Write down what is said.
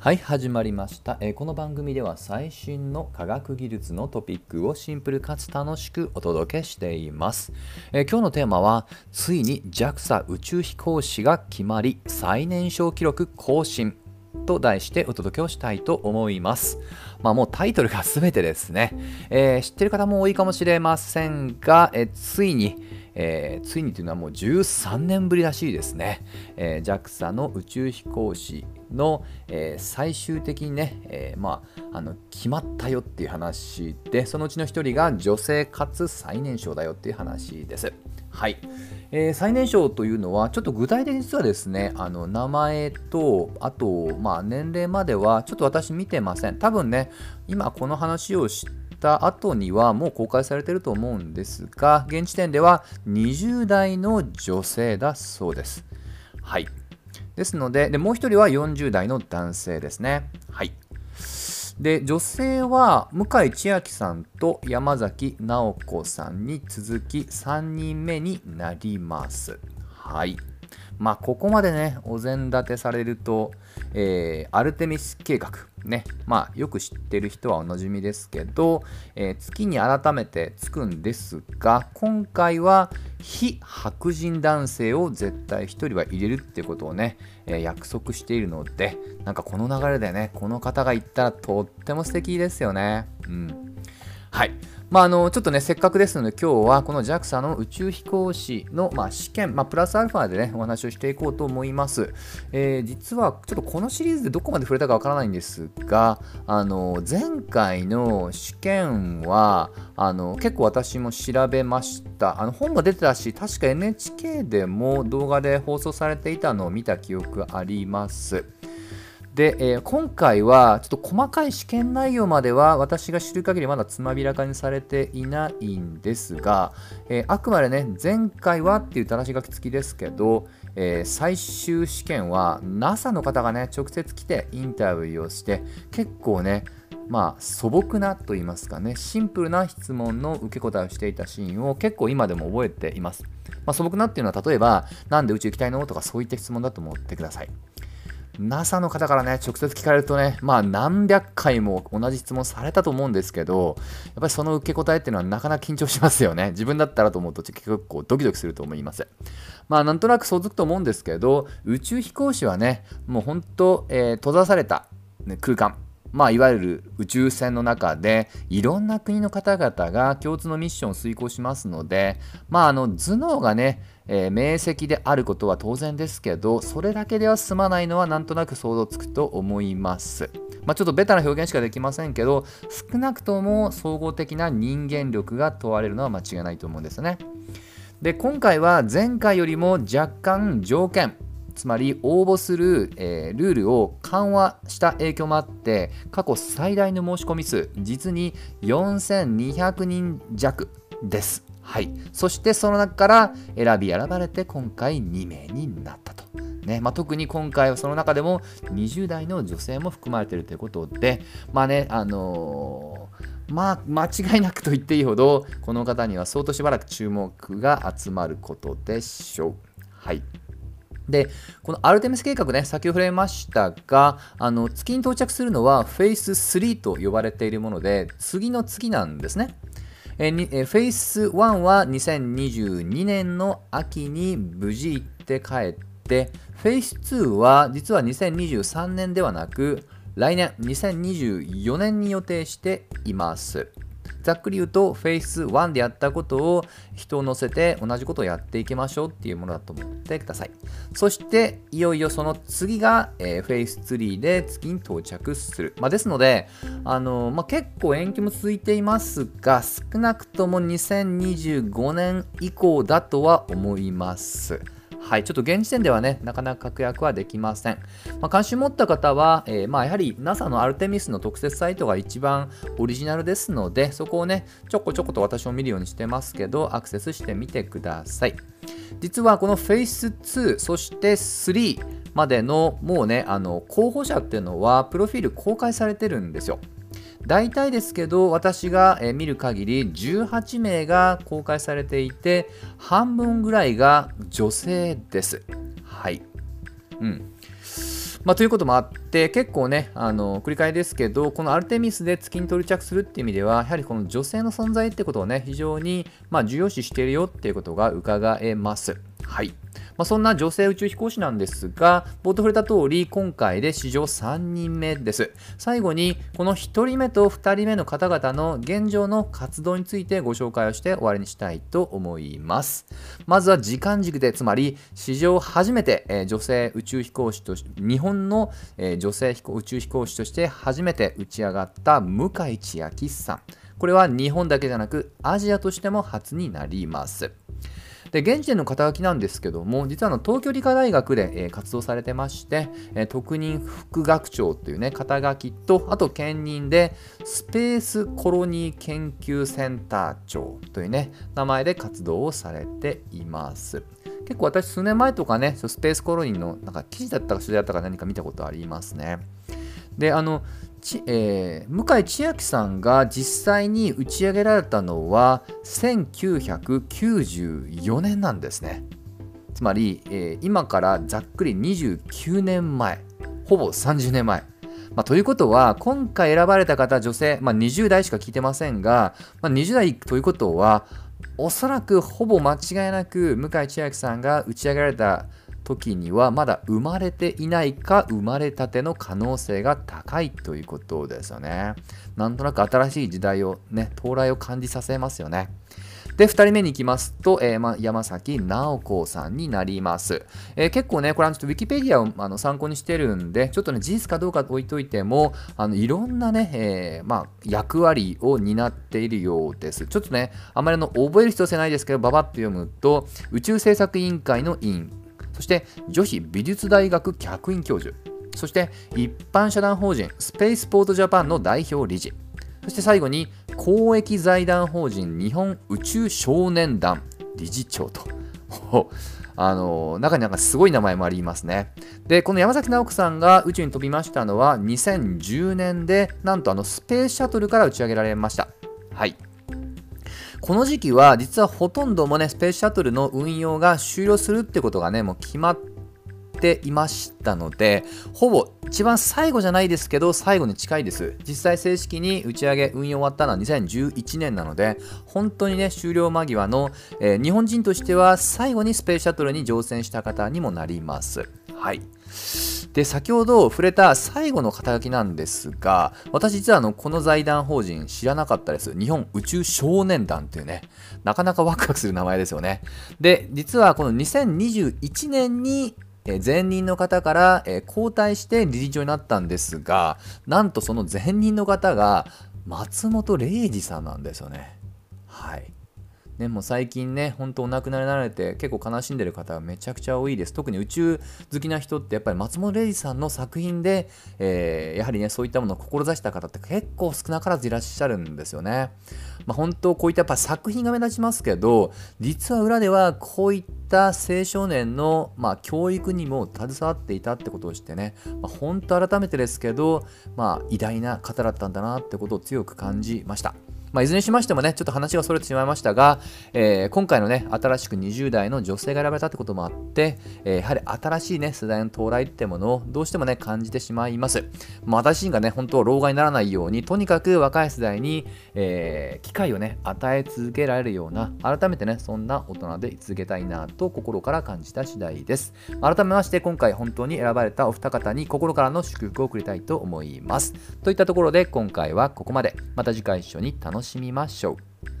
はい始まりました、えーこの番組では最新の科学技術のトピックをシンプルかつ楽しくお届けしています、えー今日のテーマはついに JAXA 宇宙飛行士が決まり最年少記録更新と題してお届けをしたいと思います。まあもうタイトルが全てですね。えー知ってる方も多いかもしれませんが、えついに、えーついにというのはもう13年ぶりらしいですね。えー JAXA の宇宙飛行士の、えー最終的にね、えーまあ、あの決まったよっていう話で、そのうちの一人が女性かつ最年少だよっていう話です。はい。えー最年少というのは、ちょっと具体的に実はですね、あの名前と、あと、まあ、年齢までは、ちょっと私見てません。多分ね、今この話をした後にはもう公開されてると思うんですが、現時点では20代の女性だそうです。はい。ですので、でもう一人は40代の男性ですね。はい。で女性は向井千秋さんと山崎直子さんに続き3人目になります。はい。まあここまでねお膳立てされると、えーアルテミス計画ねまあよく知ってる人はおなじみですけど、えー月に改めてつくんですが今回は非白人男性を絶対1人は入れるってことをね、えー約束しているのでなんかこの流れでねこの方が言ったらとっても素敵ですよね。うん。はい。まあ、あのちょっとね、せっかくですので、今日はこの JAXA の宇宙飛行士の、まあ、試験、まあ、プラスアルファでね、お話をしていこうと思います。えー実は、ちょっとこのシリーズでどこまで触れたかわからないんですが、あの前回の試験はあの結構私も調べました。あの本も出てたし、確か NHK でも動画で放送されていたのを見た記憶あります。で、えー今回はちょっと細かい試験内容までは私が知る限りまだつまびらかにされていないんですが、えーあくまでね前回はっていう正し書き付きですけど、えー最終試験は NASA の方がね直接来てインタビューをして結構ねまあ素朴なと言いますかねシンプルな質問の受け答えをしていたシーンを結構今でも覚えています、まあ、素朴なっていうのは例えばなんで宇宙行きたいの？とかそういった質問だと思ってください。NASA の方からね、直接聞かれるとね、まあ何百回も同じ質問されたと思うんですけど、やっぱりその受け答えっていうのはなかなか緊張しますよね。自分だったらと思うと結構ドキドキすると思います。まあなんとなく想像つくと思うんですけど、宇宙飛行士はね、もう本当、えー閉ざされた、空間、まあ、いわゆる宇宙船の中でいろんな国の方々が共通のミッションを遂行しますので、まあ、あの頭脳がね、えー明晰であることは当然ですけどそれだけでは済まないのはなんとなく想像つくと思います。まあ、ちょっとベタな表現しかできませんけど少なくとも総合的な人間力が問われるのは間違いないと思うんですね。で今回は前回よりも若干条件つまり応募する、えールールを緩和した影響もあって過去最大の申し込み数実に4200人弱です。はい、そしてその中から選び選ばれて今回2名になったと。ねまあ、特に今回はその中でも20代の女性も含まれているということで、まあね、あのーまあ、間違いなくと言っていいほど、この方には相当しばらく注目が集まることでしょう。はい。で、このアルテミス計画ね、先ほど触れましたが、あの月に到着するのはフェイス3と呼ばれているもので、次の次なんですね。えにえフェイス1は2022年の秋に無事行って帰って、フェイス2は実は2023年ではなく、来年2024年に予定しています。ざっくり言うと、フェイス1でやったことを人を乗せて同じことをやっていきましょうっていうものだと思ってください。そして、いよいよその次が、えーフェイス3で月に到着する。まあ、ですので、あのまあ、結構延期も続いていますが、少なくとも2025年以降だとは思います。はい、ちょっと現時点ではね、なかなか確約はできません。まあ、関心持った方は、えーまあ、やはり NASA のアルテミスの特設サイトが一番オリジナルですので、そこをね、ちょこちょこと私も見るようにしてますけど、アクセスしてみてください。実はこの Phase2、そして3までのもうね、あの候補者っていうのは、プロフィール公開されてるんですよ。大体ですけど私が見る限り18名が公開されていて半分ぐらいが女性です。はい。うん。まあ、ということもあって結構ねあの繰り返しですけどこのアルテミスで月に到着するっていう意味ではやはりこの女性の存在ってことをね非常にま重要視しているよっていうことが伺えます。はいまあ、そんな女性宇宙飛行士なんですが、冒頭触れた通り、今回で史上3人目です。最後に、この1人目と2人目の方々の現状の活動についてご紹介をして終わりにしたいと思います。まずは時間軸で、つまり史上初めて、女性宇宙飛行士として、日本の、女性宇宙飛行士として初めて打ち上がった向井千秋さん。これは日本だけじゃなくアジアとしても初になります。で現時点の肩書きなんですけども実はあの東京理科大学で、え、活動されてまして、え、特任副学長というね肩書きとあと兼任でスペースコロニー研究センター長というね名前で活動をされています。結構私数年前とかねスペースコロニーのなんか記事だったか取材だったか何か見たことありますね。であのち、えー、向井千秋さんが実際に打ち上げられたのは1994年なんですね。つまり、えー、今からざっくり29年前、ほぼ30年前。まあ、ということは、今回選ばれた方、女性、まあ、20代しか聞いてませんが、まあ、20代ということは、おそらくほぼ間違いなく向井千秋さんが打ち上げられた時にはまだ生まれていないか生まれたての可能性が高いということですよね。なんとなく新しい時代をね、到来を感じさせますよね。で、2人目に行きますと、えーま、山崎直子さんになります。えー、結構ね、これはちょっとウィキペディアをあの参考にしてるんで、ちょっとね、事実かどうか置いといても、あのいろんなね、えー、まあ、役割を担っているようです。ちょっとね、あまりの覚える必要性ないですけど、ばばっと読むと、宇宙政策委員会の委員、そして女子美術大学客員教授、そして一般社団法人スペースポートジャパンの代表理事、そして最後に公益財団法人日本宇宙少年団理事長と。あの中になんかすごい名前もありますね。で、この山崎直子さんが宇宙に飛びましたのは2010年で、なんとあのスペースシャトルから打ち上げられました。はい。この時期は実はほとんどもね、スペースシャトルの運用が終了するってことがね、もう決まっていましたので、ほぼ一番最後じゃないですけど、最後に近いです。実際正式に打ち上げ、運用終わったのは2011年なので、本当にね、終了間際の、えー、日本人としては最後にスペースシャトルに乗船した方にもなります。はい。で、先ほど触れた最後の肩書きなんですが、私実はあのこの財団法人知らなかったです。日本宇宙少年団っていうね、なかなかワクワクする名前ですよね。で、実はこの2021年に前任の方から交代して理事長になったんですが、なんとその前任の方が松本零士さんなんですよね。はい。ね、もう最近ね、本当お亡くなりになられて結構悲しんでる方がめちゃくちゃ多いです。特に宇宙好きな人ってやっぱり松本零士さんの作品で、えー、やはりね、そういったものを志した方って結構少なからずいらっしゃるんですよね。まあ、本当こういったやっぱ作品が目立ちますけど、実は裏ではこういった青少年の、まあ、教育にも携わっていたってことをしてね、まあ、本当改めてですけど、まあ、偉大な方だったんだなってことを強く感じました。まあ、いずれにしましてもね、ちょっと話がそれてしまいましたが、えー、今回のね、新しく20代の女性が選ばれたってこともあって、えー、やはり新しいね、世代の到来ってものをどうしてもね、感じてしまいます。まあ、私自身がね、本当、老害にならないように、とにかく若い世代に、えー、機会をね、与え続けられるような、改めてね、そんな大人で続けたいなと心から感じた次第です。改めまして、今回本当に選ばれたお二方に心からの祝福を送りたいと思います。といったところで、今回はここまで。また次回一緒に楽しみましょう。